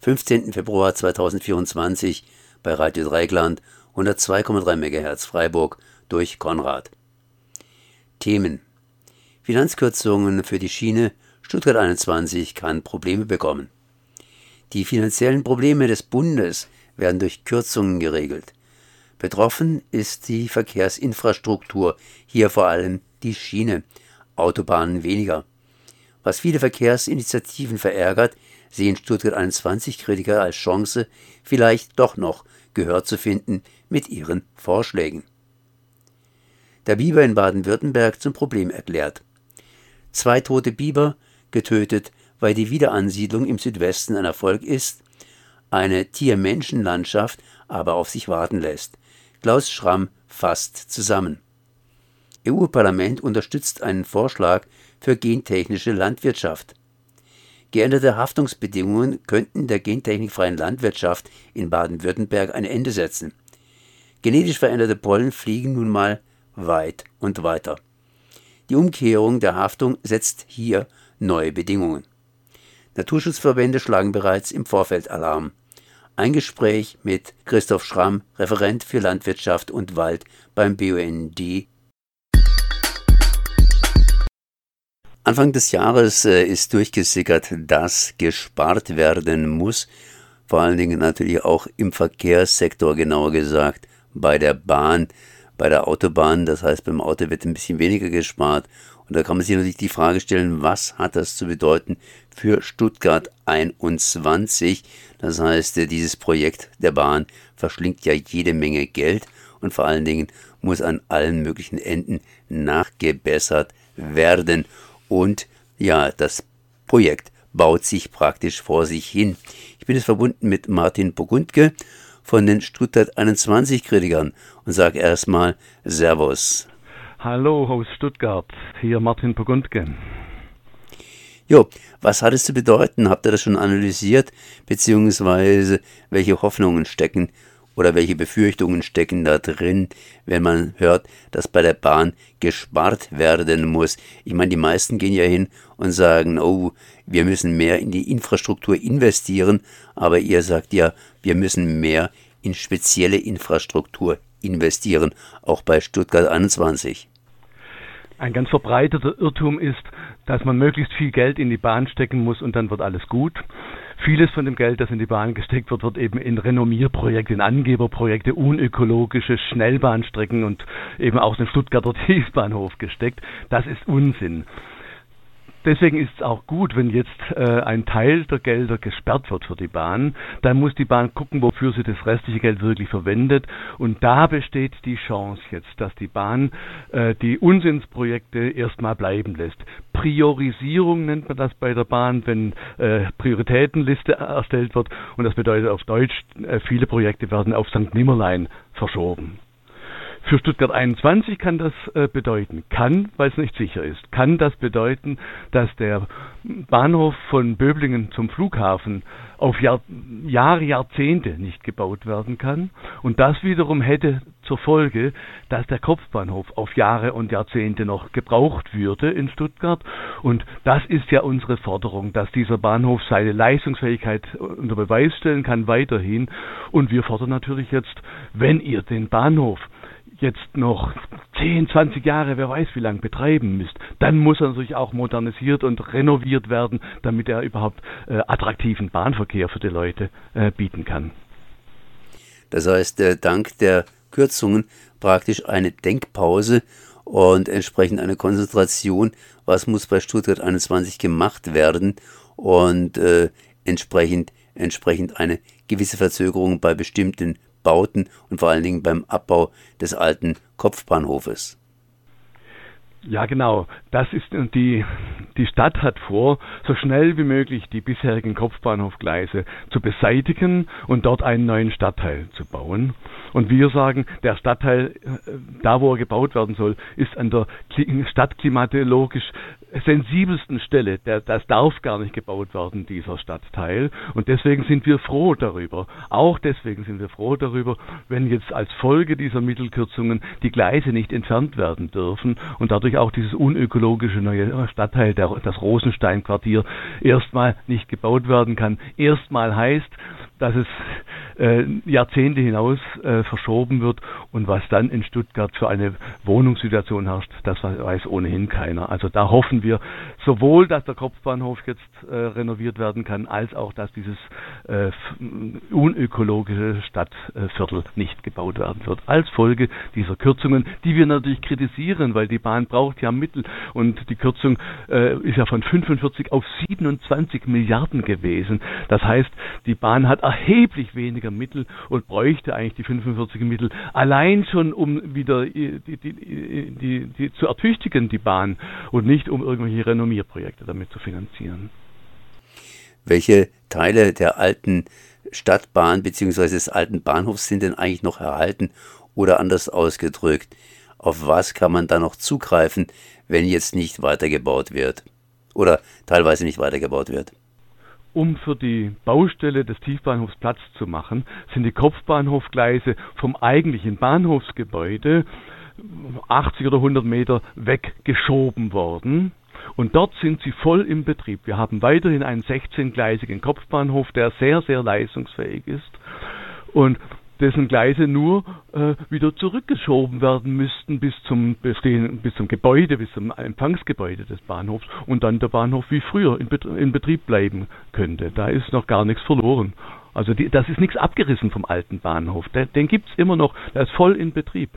15. Februar 2024 bei Radio Dreigland 102,3 MHz Freiburg durch Konrad. Themen Finanzkürzungen für die Schiene Stuttgart 21 kann Probleme bekommen. Die finanziellen Probleme des Bundes werden durch Kürzungen geregelt. Betroffen ist die Verkehrsinfrastruktur, hier vor allem die Schiene, Autobahnen weniger. Was viele Verkehrsinitiativen verärgert, sehen Stuttgart 21 Kritiker als Chance, vielleicht doch noch Gehör zu finden mit ihren Vorschlägen. Der Biber in Baden-Württemberg zum Problem erklärt. Zwei tote Biber, getötet, weil die Wiederansiedlung im Südwesten ein Erfolg ist, eine Tier-Menschen-Landschaft aber auf sich warten lässt. Klaus Schramm fasst zusammen. EU-Parlament unterstützt einen Vorschlag für gentechnische Landwirtschaft. Geänderte Haftungsbedingungen könnten der gentechnikfreien Landwirtschaft in Baden-Württemberg ein Ende setzen. Genetisch veränderte Pollen fliegen nun mal weit und weiter. Die Umkehrung der Haftung setzt hier neue Bedingungen. Naturschutzverbände schlagen bereits im Vorfeld Alarm. Ein Gespräch mit Christoph Schramm, Referent für Landwirtschaft und Wald beim BUND. Anfang des Jahres äh, ist durchgesickert, dass gespart werden muss, vor allen Dingen natürlich auch im Verkehrssektor genauer gesagt, bei der Bahn, bei der Autobahn, das heißt beim Auto wird ein bisschen weniger gespart und da kann man sich natürlich die Frage stellen, was hat das zu bedeuten für Stuttgart 21? Das heißt, äh, dieses Projekt der Bahn verschlingt ja jede Menge Geld und vor allen Dingen muss an allen möglichen Enden nachgebessert werden. Und ja, das Projekt baut sich praktisch vor sich hin. Ich bin jetzt verbunden mit Martin Burgundke von den Stuttgart 21 Kritikern und sage erstmal Servus. Hallo aus Stuttgart, hier Martin Burgundke. Jo, was hat es zu bedeuten? Habt ihr das schon analysiert? Beziehungsweise welche Hoffnungen stecken oder welche Befürchtungen stecken da drin, wenn man hört, dass bei der Bahn gespart werden muss? Ich meine, die meisten gehen ja hin und sagen, oh, wir müssen mehr in die Infrastruktur investieren, aber ihr sagt ja, wir müssen mehr in spezielle Infrastruktur investieren, auch bei Stuttgart 21. Ein ganz verbreiteter Irrtum ist, dass man möglichst viel Geld in die Bahn stecken muss und dann wird alles gut. Vieles von dem Geld, das in die Bahn gesteckt wird, wird eben in Renommierprojekte, in Angeberprojekte, unökologische Schnellbahnstrecken und eben auch den Stuttgarter Tiefbahnhof gesteckt. Das ist Unsinn. Deswegen ist es auch gut, wenn jetzt äh, ein Teil der Gelder gesperrt wird für die Bahn. Dann muss die Bahn gucken, wofür sie das restliche Geld wirklich verwendet. Und da besteht die Chance jetzt, dass die Bahn äh, die Unsinnsprojekte erstmal bleiben lässt. Priorisierung nennt man das bei der Bahn, wenn äh, Prioritätenliste erstellt wird. Und das bedeutet auf Deutsch, äh, viele Projekte werden auf St. Nimmerlein verschoben. Für Stuttgart 21 kann das äh, bedeuten, kann, weil es nicht sicher ist, kann das bedeuten, dass der Bahnhof von Böblingen zum Flughafen auf Jahr, Jahre, Jahrzehnte nicht gebaut werden kann. Und das wiederum hätte zur Folge, dass der Kopfbahnhof auf Jahre und Jahrzehnte noch gebraucht würde in Stuttgart. Und das ist ja unsere Forderung, dass dieser Bahnhof seine Leistungsfähigkeit unter Beweis stellen kann weiterhin. Und wir fordern natürlich jetzt, wenn ihr den Bahnhof jetzt noch 10, 20 Jahre, wer weiß wie lange betreiben müsst, dann muss er natürlich auch modernisiert und renoviert werden, damit er überhaupt äh, attraktiven Bahnverkehr für die Leute äh, bieten kann. Das heißt, äh, dank der Kürzungen praktisch eine Denkpause und entsprechend eine Konzentration, was muss bei Stuttgart 21 gemacht werden? Und äh, entsprechend, entsprechend eine gewisse Verzögerung bei bestimmten Bauten und vor allen Dingen beim Abbau des alten Kopfbahnhofes. Ja, genau. Das ist die, die Stadt hat vor, so schnell wie möglich die bisherigen Kopfbahnhofgleise zu beseitigen und dort einen neuen Stadtteil zu bauen. Und wir sagen, der Stadtteil, äh, da wo er gebaut werden soll, ist an der stadtklimatologisch sensibelsten Stelle. Das darf gar nicht gebaut werden, dieser Stadtteil. Und deswegen sind wir froh darüber. Auch deswegen sind wir froh darüber, wenn jetzt als Folge dieser Mittelkürzungen die Gleise nicht entfernt werden dürfen und dadurch auch dieses unökologische neue Stadtteil, der, das Rosenstein-Quartier, erstmal nicht gebaut werden kann. Erstmal heißt, dass es äh, Jahrzehnte hinaus äh, verschoben wird und was dann in Stuttgart für eine Wohnungssituation herrscht, das weiß ohnehin keiner. Also da hoffen wir sowohl, dass der Kopfbahnhof jetzt äh, renoviert werden kann, als auch, dass dieses äh, unökologische Stadtviertel nicht gebaut werden wird. Als Folge dieser Kürzungen, die wir natürlich kritisieren, weil die Bahn braucht ja Mittel und die Kürzung äh, ist ja von 45 auf 27 Milliarden gewesen. Das heißt, die Bahn hat erheblich weniger Mittel und bräuchte eigentlich die 45 Mittel allein schon, um wieder die, die, die, die, zu ertüchtigen, die Bahn, und nicht um irgendwelche Renommierprojekte damit zu finanzieren. Welche Teile der alten Stadtbahn bzw. des alten Bahnhofs sind denn eigentlich noch erhalten oder anders ausgedrückt? Auf was kann man da noch zugreifen, wenn jetzt nicht weitergebaut wird? Oder teilweise nicht weitergebaut wird? Um für die Baustelle des Tiefbahnhofs Platz zu machen, sind die Kopfbahnhofgleise vom eigentlichen Bahnhofsgebäude 80 oder 100 Meter weggeschoben worden. Und dort sind sie voll im Betrieb. Wir haben weiterhin einen 16-gleisigen Kopfbahnhof, der sehr, sehr leistungsfähig ist. Und dessen Gleise nur äh, wieder zurückgeschoben werden müssten bis zum bestehen, bis zum Gebäude, bis zum Empfangsgebäude des Bahnhofs und dann der Bahnhof wie früher in, Bet in Betrieb bleiben könnte. Da ist noch gar nichts verloren. Also die, das ist nichts abgerissen vom alten Bahnhof. Den, den gibt es immer noch, der ist voll in Betrieb.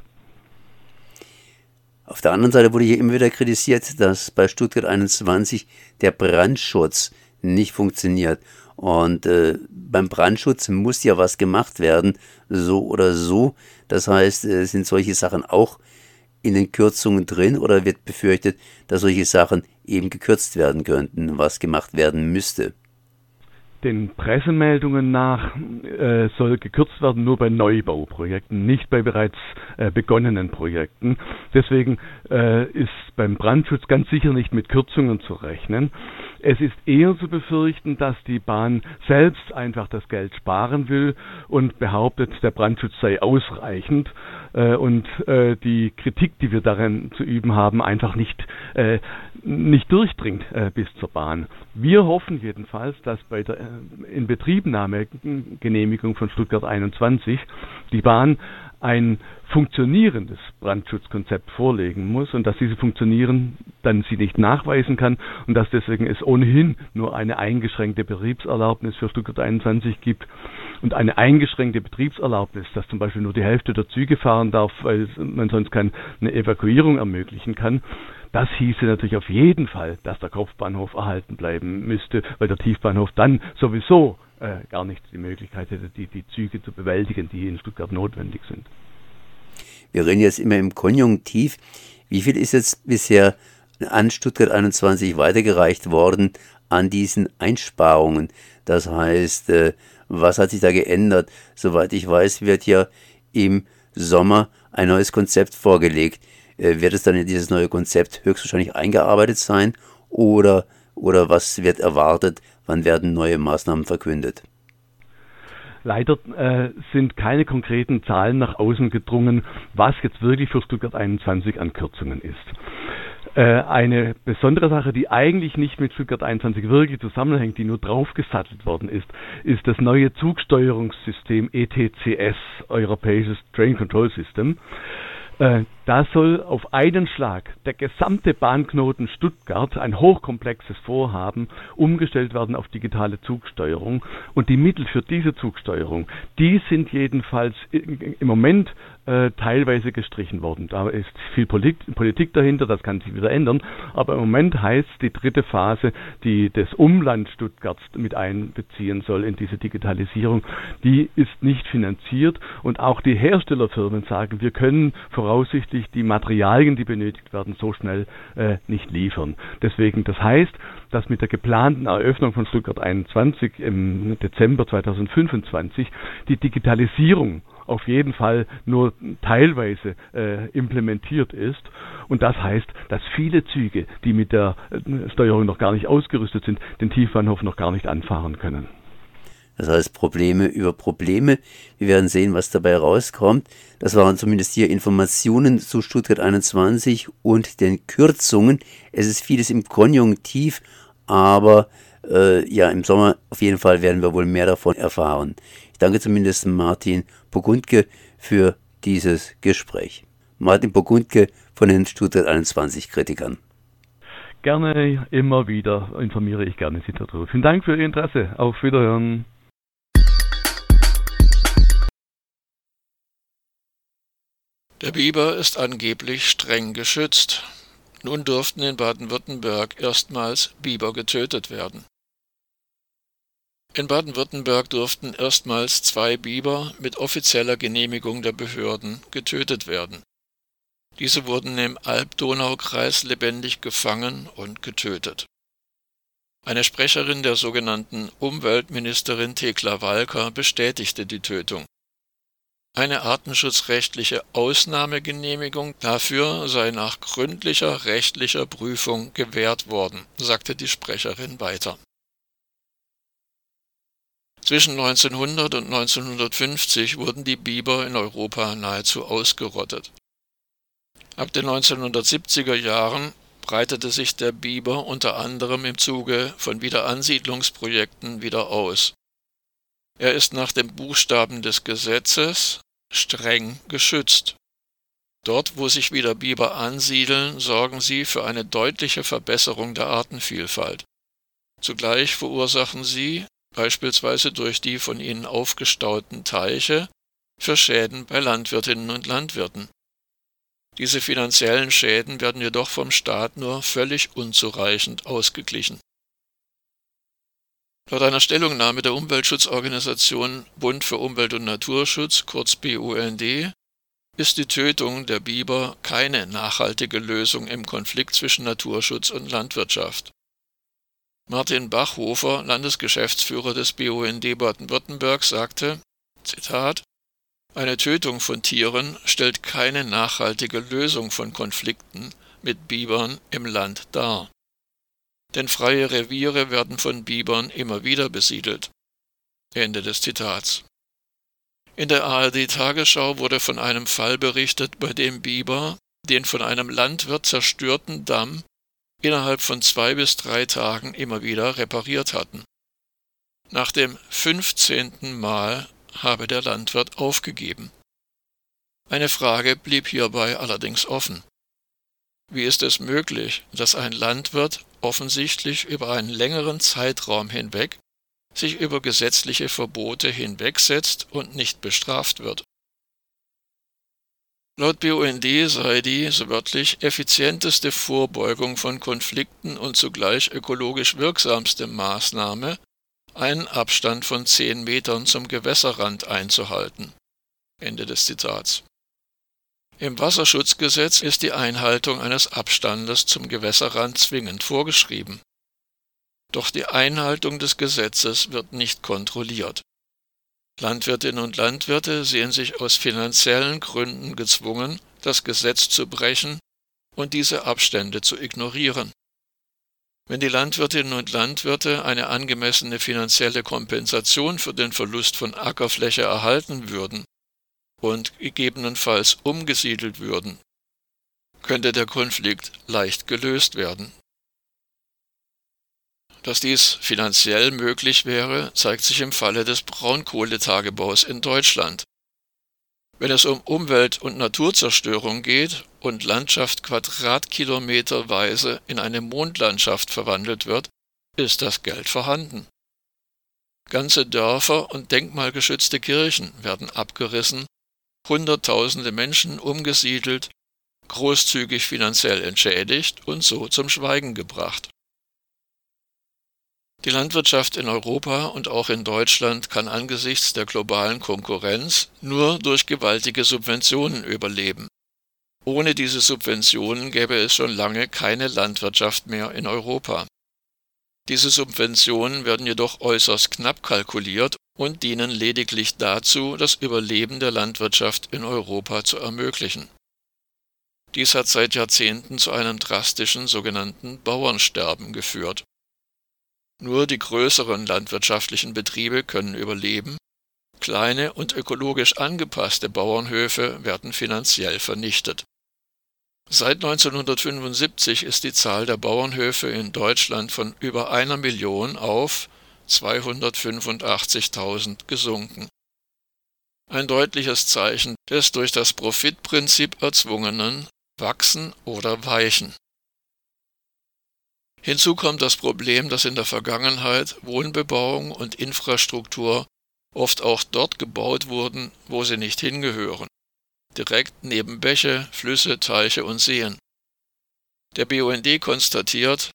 Auf der anderen Seite wurde hier immer wieder kritisiert, dass bei Stuttgart 21 der Brandschutz nicht funktioniert. Und äh, beim Brandschutz muss ja was gemacht werden, so oder so. Das heißt, äh, sind solche Sachen auch in den Kürzungen drin oder wird befürchtet, dass solche Sachen eben gekürzt werden könnten, was gemacht werden müsste? Den Pressemeldungen nach äh, soll gekürzt werden nur bei Neubauprojekten, nicht bei bereits äh, begonnenen Projekten. Deswegen äh, ist beim Brandschutz ganz sicher nicht mit Kürzungen zu rechnen. Es ist eher zu befürchten, dass die Bahn selbst einfach das Geld sparen will und behauptet, der Brandschutz sei ausreichend äh, und äh, die Kritik, die wir darin zu üben haben, einfach nicht, äh, nicht durchdringt äh, bis zur Bahn. Wir hoffen jedenfalls, dass bei der äh, Inbetriebnahmegenehmigung von Stuttgart 21 die Bahn ein funktionierendes Brandschutzkonzept vorlegen muss und dass diese funktionieren dann sie nicht nachweisen kann und dass deswegen es ohnehin nur eine eingeschränkte Betriebserlaubnis für Stuttgart 21 gibt und eine eingeschränkte Betriebserlaubnis, dass zum Beispiel nur die Hälfte der Züge fahren darf, weil man sonst keine Evakuierung ermöglichen kann. Das hieße natürlich auf jeden Fall, dass der Kopfbahnhof erhalten bleiben müsste, weil der Tiefbahnhof dann sowieso äh, gar nicht die Möglichkeit hätte, die, die Züge zu bewältigen, die in Stuttgart notwendig sind. Wir reden jetzt immer im Konjunktiv. Wie viel ist jetzt bisher an Stuttgart 21 weitergereicht worden an diesen Einsparungen? Das heißt, äh, was hat sich da geändert? Soweit ich weiß, wird ja im Sommer ein neues Konzept vorgelegt. Äh, wird es dann in dieses neue Konzept höchstwahrscheinlich eingearbeitet sein oder, oder was wird erwartet? Wann werden neue Maßnahmen verkündet? Leider äh, sind keine konkreten Zahlen nach außen gedrungen, was jetzt wirklich für Stuttgart 21 an Kürzungen ist. Äh, eine besondere Sache, die eigentlich nicht mit Stuttgart 21 wirklich zusammenhängt, die nur draufgesattelt worden ist, ist das neue Zugsteuerungssystem ETCS, Europäisches Train Control System. Äh, da soll auf einen Schlag der gesamte Bahnknoten Stuttgart, ein hochkomplexes Vorhaben, umgestellt werden auf digitale Zugsteuerung. Und die Mittel für diese Zugsteuerung, die sind jedenfalls im Moment äh, teilweise gestrichen worden. Da ist viel Politik, Politik dahinter, das kann sich wieder ändern. Aber im Moment heißt die dritte Phase, die das Umland Stuttgarts mit einbeziehen soll in diese Digitalisierung, die ist nicht finanziert und auch die Herstellerfirmen sagen, wir können voraussichtlich die Materialien, die benötigt werden, so schnell äh, nicht liefern. Deswegen, das heißt, dass mit der geplanten Eröffnung von Stuttgart 21 im Dezember 2025 die Digitalisierung auf jeden Fall nur teilweise äh, implementiert ist. Und das heißt, dass viele Züge, die mit der äh, Steuerung noch gar nicht ausgerüstet sind, den Tiefbahnhof noch gar nicht anfahren können. Das heißt Probleme über Probleme. Wir werden sehen, was dabei rauskommt. Das waren zumindest hier Informationen zu Stuttgart 21 und den Kürzungen. Es ist vieles im Konjunktiv, aber äh, ja, im Sommer auf jeden Fall werden wir wohl mehr davon erfahren. Ich danke zumindest Martin Pogundke für dieses Gespräch. Martin Pogundke von den Stuttgart 21 Kritikern. Gerne, immer wieder informiere ich gerne Sie darüber. Vielen Dank für Ihr Interesse. Auf Wiederhören. Der Biber ist angeblich streng geschützt. Nun durften in Baden-Württemberg erstmals Biber getötet werden. In Baden-Württemberg durften erstmals zwei Biber mit offizieller Genehmigung der Behörden getötet werden. Diese wurden im Alb-Donau-Kreis lebendig gefangen und getötet. Eine Sprecherin der sogenannten Umweltministerin Thekla Walker bestätigte die Tötung. Eine artenschutzrechtliche Ausnahmegenehmigung dafür sei nach gründlicher rechtlicher Prüfung gewährt worden, sagte die Sprecherin weiter. Zwischen 1900 und 1950 wurden die Biber in Europa nahezu ausgerottet. Ab den 1970er Jahren breitete sich der Biber unter anderem im Zuge von Wiederansiedlungsprojekten wieder aus. Er ist nach dem Buchstaben des Gesetzes streng geschützt. Dort, wo sich wieder Biber ansiedeln, sorgen sie für eine deutliche Verbesserung der Artenvielfalt. Zugleich verursachen sie, beispielsweise durch die von ihnen aufgestauten Teiche, für Schäden bei Landwirtinnen und Landwirten. Diese finanziellen Schäden werden jedoch vom Staat nur völlig unzureichend ausgeglichen. Laut einer Stellungnahme der Umweltschutzorganisation Bund für Umwelt und Naturschutz, kurz BUND, ist die Tötung der Biber keine nachhaltige Lösung im Konflikt zwischen Naturschutz und Landwirtschaft. Martin Bachhofer, Landesgeschäftsführer des BUND Baden-Württemberg, sagte, Zitat, eine Tötung von Tieren stellt keine nachhaltige Lösung von Konflikten mit Bibern im Land dar denn freie Reviere werden von Bibern immer wieder besiedelt. Ende des Zitats. In der ARD Tagesschau wurde von einem Fall berichtet, bei dem Biber den von einem Landwirt zerstörten Damm innerhalb von zwei bis drei Tagen immer wieder repariert hatten. Nach dem fünfzehnten Mal habe der Landwirt aufgegeben. Eine Frage blieb hierbei allerdings offen. Wie ist es möglich, dass ein Landwirt offensichtlich über einen längeren Zeitraum hinweg sich über gesetzliche Verbote hinwegsetzt und nicht bestraft wird. Laut BUND sei die, so wörtlich, effizienteste Vorbeugung von Konflikten und zugleich ökologisch wirksamste Maßnahme, einen Abstand von zehn Metern zum Gewässerrand einzuhalten. Ende des Zitats. Im Wasserschutzgesetz ist die Einhaltung eines Abstandes zum Gewässerrand zwingend vorgeschrieben. Doch die Einhaltung des Gesetzes wird nicht kontrolliert. Landwirtinnen und Landwirte sehen sich aus finanziellen Gründen gezwungen, das Gesetz zu brechen und diese Abstände zu ignorieren. Wenn die Landwirtinnen und Landwirte eine angemessene finanzielle Kompensation für den Verlust von Ackerfläche erhalten würden, und gegebenenfalls umgesiedelt würden, könnte der Konflikt leicht gelöst werden. Dass dies finanziell möglich wäre, zeigt sich im Falle des Braunkohletagebaus in Deutschland. Wenn es um Umwelt- und Naturzerstörung geht und Landschaft quadratkilometerweise in eine Mondlandschaft verwandelt wird, ist das Geld vorhanden. Ganze Dörfer und denkmalgeschützte Kirchen werden abgerissen Hunderttausende Menschen umgesiedelt, großzügig finanziell entschädigt und so zum Schweigen gebracht. Die Landwirtschaft in Europa und auch in Deutschland kann angesichts der globalen Konkurrenz nur durch gewaltige Subventionen überleben. Ohne diese Subventionen gäbe es schon lange keine Landwirtschaft mehr in Europa. Diese Subventionen werden jedoch äußerst knapp kalkuliert und dienen lediglich dazu, das Überleben der Landwirtschaft in Europa zu ermöglichen. Dies hat seit Jahrzehnten zu einem drastischen sogenannten Bauernsterben geführt. Nur die größeren landwirtschaftlichen Betriebe können überleben, kleine und ökologisch angepasste Bauernhöfe werden finanziell vernichtet. Seit 1975 ist die Zahl der Bauernhöfe in Deutschland von über einer Million auf 285.000 gesunken. Ein deutliches Zeichen des durch das Profitprinzip erzwungenen Wachsen oder Weichen. Hinzu kommt das Problem, dass in der Vergangenheit Wohnbebauung und Infrastruktur oft auch dort gebaut wurden, wo sie nicht hingehören, direkt neben Bäche, Flüsse, Teiche und Seen. Der BUND konstatiert,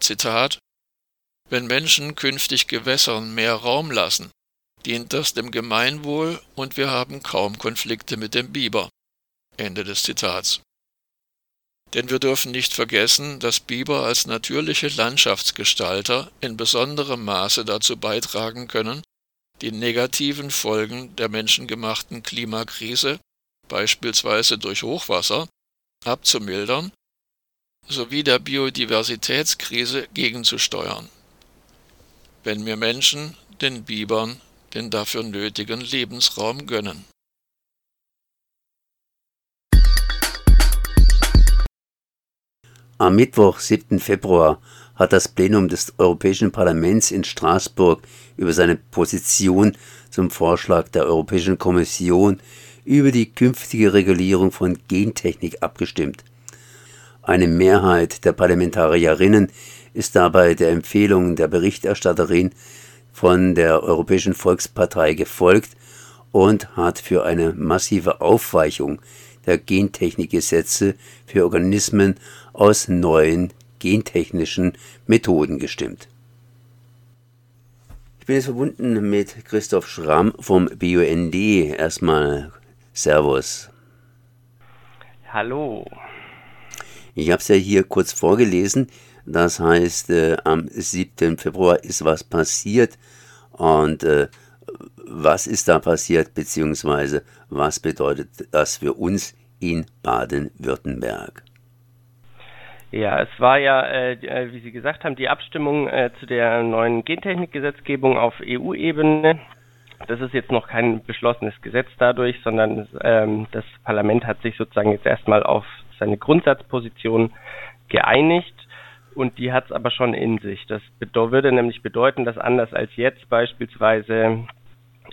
Zitat, wenn Menschen künftig Gewässern mehr Raum lassen, dient das dem Gemeinwohl und wir haben kaum Konflikte mit dem Biber. Ende des Zitats. Denn wir dürfen nicht vergessen, dass Biber als natürliche Landschaftsgestalter in besonderem Maße dazu beitragen können, die negativen Folgen der menschengemachten Klimakrise, beispielsweise durch Hochwasser, abzumildern, sowie der Biodiversitätskrise gegenzusteuern. Wenn wir Menschen den Bibern den dafür nötigen Lebensraum gönnen. Am Mittwoch, 7. Februar, hat das Plenum des Europäischen Parlaments in Straßburg über seine Position zum Vorschlag der Europäischen Kommission über die künftige Regulierung von Gentechnik abgestimmt. Eine Mehrheit der Parlamentarierinnen ist dabei der Empfehlung der Berichterstatterin von der Europäischen Volkspartei gefolgt und hat für eine massive Aufweichung der Gentechnikgesetze für Organismen aus neuen gentechnischen Methoden gestimmt. Ich bin jetzt verbunden mit Christoph Schramm vom BUND. Erstmal Servus. Hallo. Ich habe es ja hier kurz vorgelesen. Das heißt, äh, am 7. Februar ist was passiert. Und äh, was ist da passiert, beziehungsweise was bedeutet das für uns in Baden-Württemberg? Ja, es war ja, äh, äh, wie Sie gesagt haben, die Abstimmung äh, zu der neuen Gentechnikgesetzgebung auf EU-Ebene. Das ist jetzt noch kein beschlossenes Gesetz dadurch, sondern ähm, das Parlament hat sich sozusagen jetzt erstmal auf seine Grundsatzposition geeinigt und die hat es aber schon in sich. Das würde nämlich bedeuten, dass anders als jetzt beispielsweise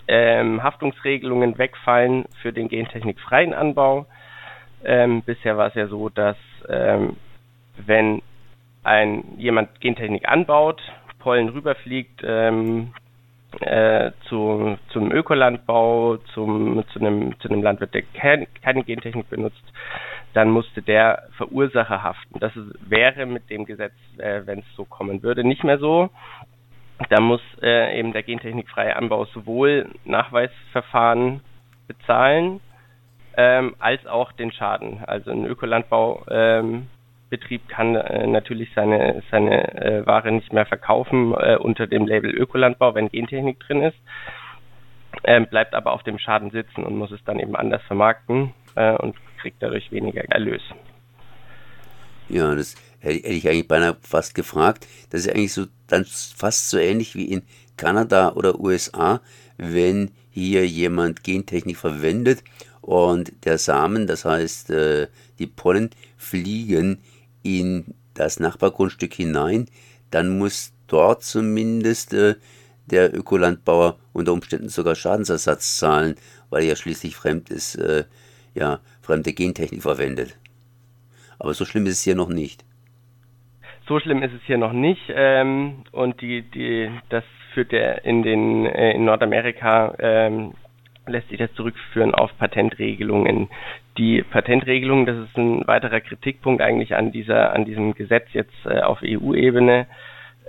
ähm, Haftungsregelungen wegfallen für den gentechnikfreien Anbau. Ähm, bisher war es ja so, dass ähm, wenn ein jemand Gentechnik anbaut, Pollen rüberfliegt ähm, äh, zu, zum Ökolandbau, zum, zu, einem, zu einem Landwirt, der kein, keine Gentechnik benutzt, dann musste der Verursacher haften. Das ist, wäre mit dem Gesetz, äh, wenn es so kommen würde, nicht mehr so. Da muss äh, eben der gentechnikfreie Anbau sowohl Nachweisverfahren bezahlen, ähm, als auch den Schaden. Also ein Ökolandbau ähm, Betrieb kann äh, natürlich seine, seine äh, Ware nicht mehr verkaufen äh, unter dem Label Ökolandbau, wenn Gentechnik drin ist, ähm, bleibt aber auf dem Schaden sitzen und muss es dann eben anders vermarkten äh, und kriegt dadurch weniger Erlös. Ja, das hätte ich eigentlich beinahe fast gefragt. Das ist eigentlich so dann fast so ähnlich wie in Kanada oder USA, wenn hier jemand Gentechnik verwendet und der Samen, das heißt äh, die Pollen, fliegen in das Nachbargrundstück hinein, dann muss dort zumindest äh, der Ökolandbauer unter Umständen sogar Schadensersatz zahlen, weil er ja schließlich fremd ist, äh, ja, fremde Gentechnik verwendet. Aber so schlimm ist es hier noch nicht. So schlimm ist es hier noch nicht. Ähm, und die, die, das führt ja in den äh, in Nordamerika ähm, lässt sich das zurückführen auf Patentregelungen. Die Patentregelungen, das ist ein weiterer Kritikpunkt eigentlich an dieser, an diesem Gesetz jetzt äh, auf EU-Ebene.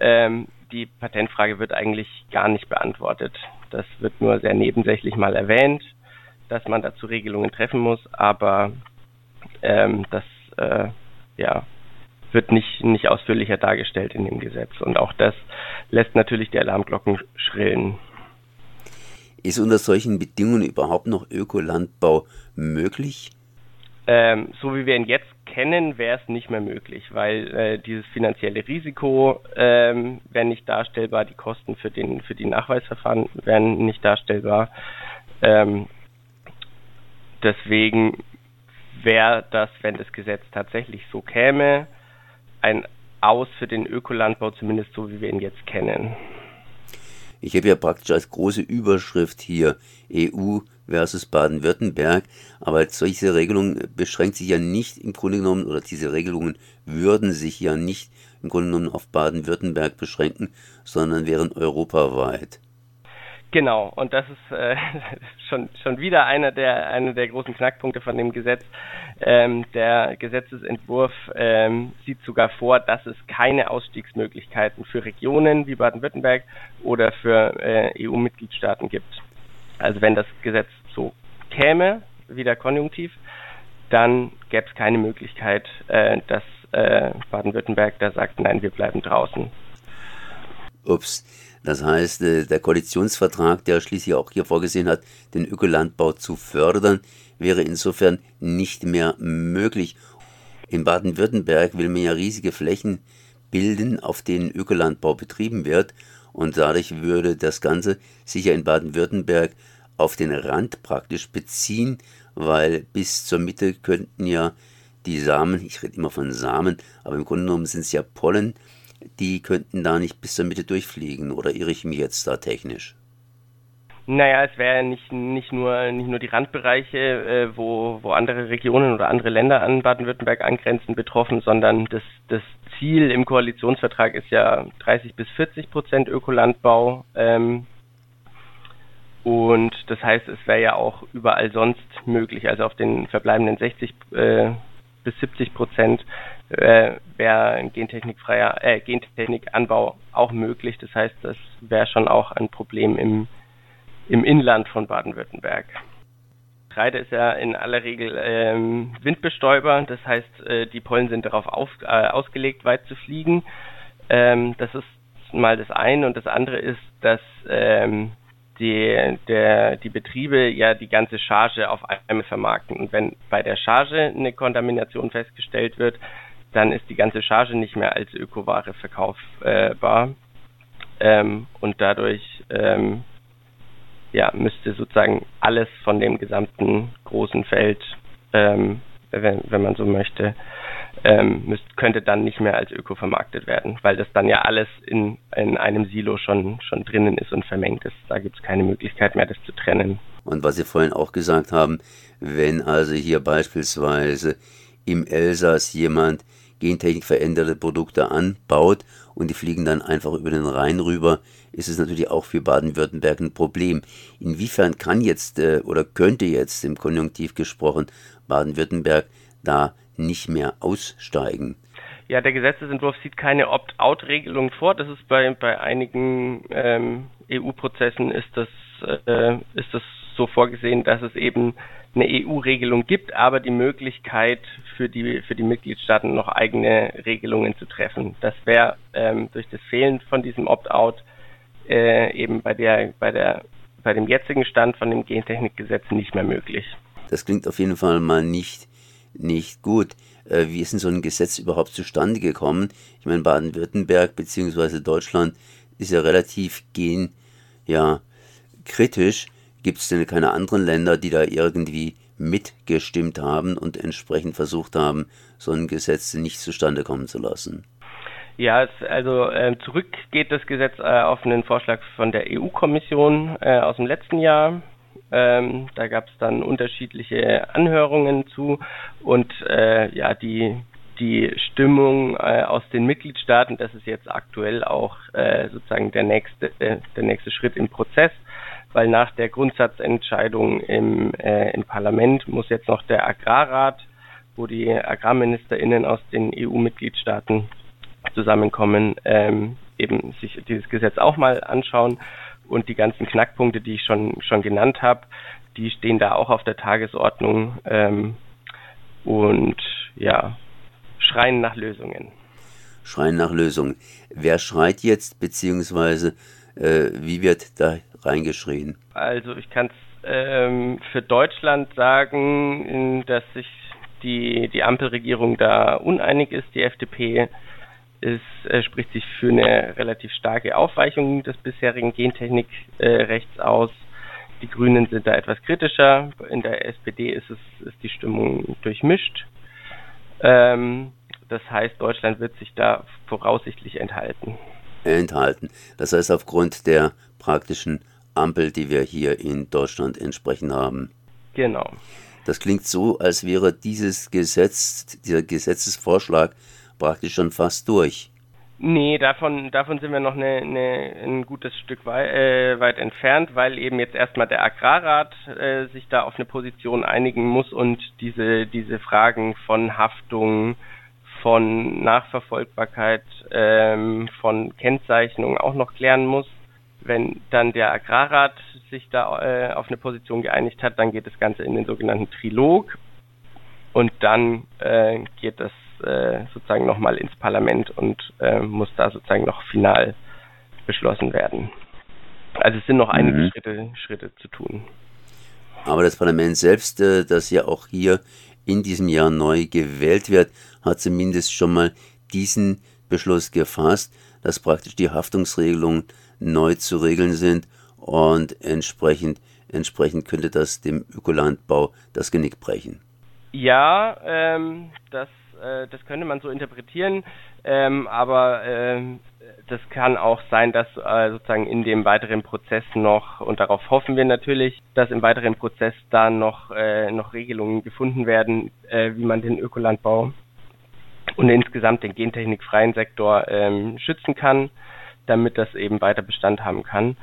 Ähm, die Patentfrage wird eigentlich gar nicht beantwortet. Das wird nur sehr nebensächlich mal erwähnt, dass man dazu Regelungen treffen muss, aber ähm, das äh, ja, wird nicht, nicht ausführlicher dargestellt in dem Gesetz. Und auch das lässt natürlich die Alarmglocken schrillen. Ist unter solchen Bedingungen überhaupt noch Ökolandbau möglich? Ähm, so wie wir ihn jetzt kennen, wäre es nicht mehr möglich, weil äh, dieses finanzielle Risiko ähm, wäre nicht darstellbar, die Kosten für den für die Nachweisverfahren wären nicht darstellbar. Ähm, deswegen wäre das, wenn das Gesetz tatsächlich so käme, ein Aus für den Ökolandbau, zumindest so wie wir ihn jetzt kennen. Ich habe ja praktisch als große Überschrift hier EU versus Baden-Württemberg, aber solche Regelungen beschränkt sich ja nicht im Grunde genommen, oder diese Regelungen würden sich ja nicht im Grunde genommen auf Baden-Württemberg beschränken, sondern wären europaweit. Genau, und das ist äh, schon, schon wieder einer der, einer der großen Knackpunkte von dem Gesetz. Ähm, der Gesetzesentwurf ähm, sieht sogar vor, dass es keine Ausstiegsmöglichkeiten für Regionen wie Baden-Württemberg oder für äh, EU-Mitgliedstaaten gibt. Also wenn das Gesetz so käme, wieder konjunktiv, dann gäbe es keine Möglichkeit, äh, dass äh, Baden-Württemberg da sagt, nein, wir bleiben draußen. Ups. Das heißt, äh, der Koalitionsvertrag, der schließlich auch hier vorgesehen hat, den Ökolandbau zu fördern, wäre insofern nicht mehr möglich. In Baden-Württemberg will man ja riesige Flächen bilden, auf denen Ökolandbau betrieben wird. Und dadurch würde das Ganze sicher in Baden-Württemberg auf den Rand praktisch beziehen, weil bis zur Mitte könnten ja die Samen, ich rede immer von Samen, aber im Grunde genommen sind es ja Pollen, die könnten da nicht bis zur Mitte durchfliegen oder irre ich mich jetzt da technisch? Naja, es wäre nicht, nicht, nur, nicht nur die Randbereiche, äh, wo, wo andere Regionen oder andere Länder an Baden-Württemberg angrenzen, betroffen, sondern das, das Ziel im Koalitionsvertrag ist ja 30 bis 40 Prozent Ökolandbau. Ähm, und das heißt, es wäre ja auch überall sonst möglich. Also auf den verbleibenden 60 äh, bis 70 Prozent äh, wäre ein gentechnikfreier äh, Gentechnikanbau auch möglich. Das heißt, das wäre schon auch ein Problem im, im Inland von Baden-Württemberg. Getreide ist ja in aller Regel ähm, Windbestäuber, das heißt, äh, die Pollen sind darauf auf, äh, ausgelegt, weit zu fliegen. Ähm, das ist mal das eine und das andere ist, dass ähm, die, der, die Betriebe ja die ganze Charge auf einmal vermarkten. Und wenn bei der Charge eine Kontamination festgestellt wird, dann ist die ganze Charge nicht mehr als Ökoware verkaufbar. Ähm, und dadurch ähm, ja, müsste sozusagen alles von dem gesamten großen Feld, ähm, wenn, wenn man so möchte, ähm, müsst, könnte dann nicht mehr als Öko vermarktet werden, weil das dann ja alles in, in einem Silo schon, schon drinnen ist und vermengt ist. Da gibt es keine Möglichkeit mehr, das zu trennen. Und was Sie vorhin auch gesagt haben, wenn also hier beispielsweise im Elsass jemand Gentechnik veränderte Produkte anbaut und die fliegen dann einfach über den Rhein rüber, ist es natürlich auch für Baden-Württemberg ein Problem. Inwiefern kann jetzt äh, oder könnte jetzt im Konjunktiv gesprochen Baden-Württemberg da nicht mehr aussteigen? Ja, der Gesetzesentwurf sieht keine Opt-out-Regelung vor. Das ist bei, bei einigen ähm, EU-Prozessen ist das, äh, ist das so vorgesehen, dass es eben eine EU-Regelung gibt, aber die Möglichkeit für die für die Mitgliedstaaten noch eigene Regelungen zu treffen. Das wäre ähm, durch das Fehlen von diesem Opt-out äh, eben bei der bei der bei dem jetzigen Stand von dem Gentechnikgesetz nicht mehr möglich. Das klingt auf jeden Fall mal nicht nicht gut. Äh, wie ist denn so ein Gesetz überhaupt zustande gekommen? Ich meine, Baden-Württemberg bzw. Deutschland ist ja relativ gen ja kritisch Gibt es denn keine anderen Länder, die da irgendwie mitgestimmt haben und entsprechend versucht haben, so ein Gesetz nicht zustande kommen zu lassen? Ja, also äh, zurück geht das Gesetz äh, auf einen Vorschlag von der EU-Kommission äh, aus dem letzten Jahr. Ähm, da gab es dann unterschiedliche Anhörungen zu und äh, ja, die die Stimmung äh, aus den Mitgliedstaaten, das ist jetzt aktuell auch äh, sozusagen der nächste der nächste Schritt im Prozess weil nach der Grundsatzentscheidung im, äh, im Parlament muss jetzt noch der Agrarrat, wo die AgrarministerInnen aus den EU-Mitgliedstaaten zusammenkommen, ähm, eben sich dieses Gesetz auch mal anschauen und die ganzen Knackpunkte, die ich schon schon genannt habe, die stehen da auch auf der Tagesordnung ähm, und ja schreien nach Lösungen. Schreien nach Lösungen. Wer schreit jetzt beziehungsweise äh, wie wird da reingeschrien? Also ich kann es ähm, für Deutschland sagen, dass sich die, die Ampelregierung da uneinig ist. Die FDP ist, äh, spricht sich für eine relativ starke Aufweichung des bisherigen Gentechnikrechts äh, aus. Die Grünen sind da etwas kritischer. In der SPD ist es ist die Stimmung durchmischt. Ähm, das heißt, Deutschland wird sich da voraussichtlich enthalten. Enthalten. Das heißt, aufgrund der praktischen Ampel, die wir hier in Deutschland entsprechend haben. Genau. Das klingt so, als wäre dieses Gesetz, dieser Gesetzesvorschlag praktisch schon fast durch. Nee, davon, davon sind wir noch eine, eine, ein gutes Stück wei äh, weit entfernt, weil eben jetzt erstmal der Agrarrat äh, sich da auf eine Position einigen muss und diese, diese Fragen von Haftung, von Nachverfolgbarkeit, ähm, von Kennzeichnung auch noch klären muss. Wenn dann der Agrarrat sich da äh, auf eine Position geeinigt hat, dann geht das Ganze in den sogenannten Trilog und dann äh, geht das äh, sozusagen nochmal ins Parlament und äh, muss da sozusagen noch final beschlossen werden. Also es sind noch einige mhm. Schritte, Schritte zu tun. Aber das Parlament selbst, äh, das ja auch hier in diesem Jahr neu gewählt wird, hat zumindest schon mal diesen Beschluss gefasst, dass praktisch die Haftungsregelungen neu zu regeln sind und entsprechend, entsprechend könnte das dem Ökolandbau das Genick brechen. Ja, ähm, das äh, das könnte man so interpretieren, ähm, aber äh, das kann auch sein, dass äh, sozusagen in dem weiteren Prozess noch, und darauf hoffen wir natürlich, dass im weiteren Prozess da noch, äh, noch Regelungen gefunden werden, äh, wie man den Ökolandbau und insgesamt den gentechnikfreien Sektor ähm, schützen kann, damit das eben weiter Bestand haben kann.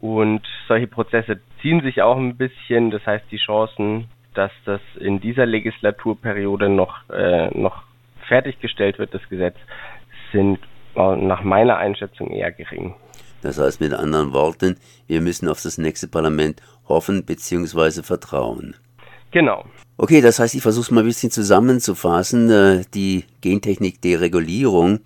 Und solche Prozesse ziehen sich auch ein bisschen, das heißt die Chancen, dass das in dieser Legislaturperiode noch, äh, noch fertiggestellt wird, das Gesetz, sind nach meiner Einschätzung eher gering. Das heißt mit anderen Worten, wir müssen auf das nächste Parlament hoffen bzw. vertrauen. Genau. Okay, das heißt, ich versuche es mal ein bisschen zusammenzufassen. Äh, die Gentechnik-Deregulierung,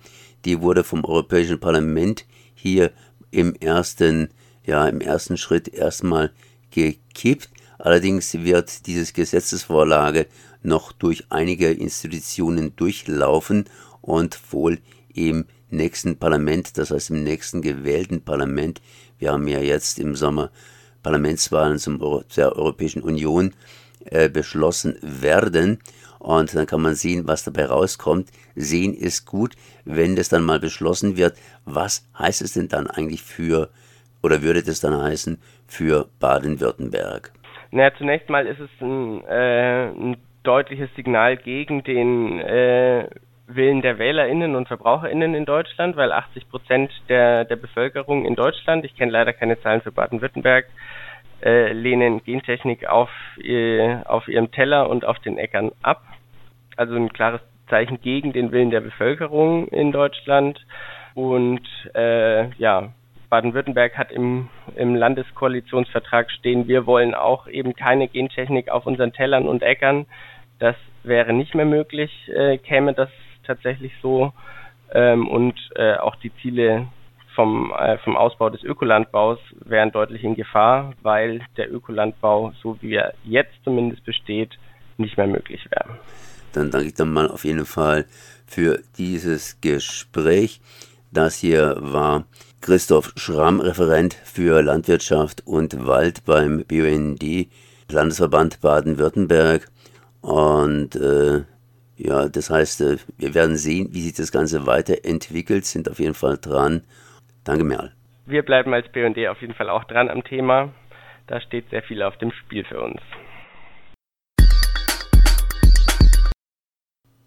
die wurde vom Europäischen Parlament hier im ersten, ja, im ersten Schritt erstmal gekippt. Allerdings wird diese Gesetzesvorlage noch durch einige Institutionen durchlaufen und wohl im nächsten Parlament, das heißt im nächsten gewählten Parlament, wir haben ja jetzt im Sommer Parlamentswahlen zum Euro der Europäischen Union äh, beschlossen werden. Und dann kann man sehen, was dabei rauskommt. Sehen ist gut, wenn das dann mal beschlossen wird. Was heißt es denn dann eigentlich für, oder würde das dann heißen, für Baden-Württemberg? Naja, zunächst mal ist es ein, äh, ein deutliches Signal gegen den äh, Willen der WählerInnen und VerbraucherInnen in Deutschland, weil 80 Prozent der, der Bevölkerung in Deutschland, ich kenne leider keine Zahlen für Baden-Württemberg, äh, lehnen Gentechnik auf, äh, auf ihrem Teller und auf den Äckern ab. Also ein klares Zeichen gegen den Willen der Bevölkerung in Deutschland. Und äh, ja, Baden-Württemberg hat im, im Landeskoalitionsvertrag stehen, wir wollen auch eben keine Gentechnik auf unseren Tellern und Äckern. Das wäre nicht mehr möglich, äh, käme das tatsächlich so. Ähm, und äh, auch die Ziele vom, äh, vom Ausbau des Ökolandbaus wären deutlich in Gefahr, weil der Ökolandbau, so wie er jetzt zumindest besteht, nicht mehr möglich wäre. Dann danke ich dann mal auf jeden Fall für dieses Gespräch. Das hier war Christoph Schramm, Referent für Landwirtschaft und Wald beim BUND, Landesverband Baden-Württemberg. Und äh, ja, das heißt, äh, wir werden sehen, wie sich das Ganze weiterentwickelt, sind auf jeden Fall dran. Danke, Merl. Wir bleiben als BUND auf jeden Fall auch dran am Thema. Da steht sehr viel auf dem Spiel für uns.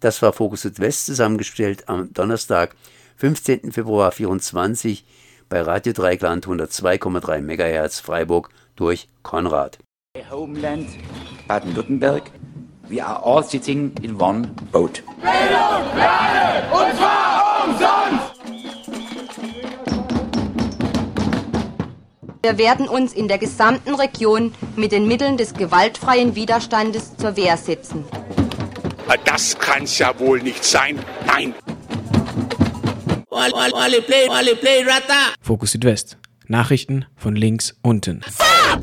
Das war Fokus Südwest zusammengestellt am Donnerstag, 15. Februar 2024 bei Radio Dreigland 102,3 MHz Freiburg durch Konrad. Homeland Baden-Württemberg. We are all sitting in one boat. Bildung alle und zwar umsonst! Wir werden uns in der gesamten Region mit den Mitteln des gewaltfreien Widerstandes zur Wehr setzen. Das kann's ja wohl nicht sein. Nein. Fokus Südwest. Nachrichten von links unten.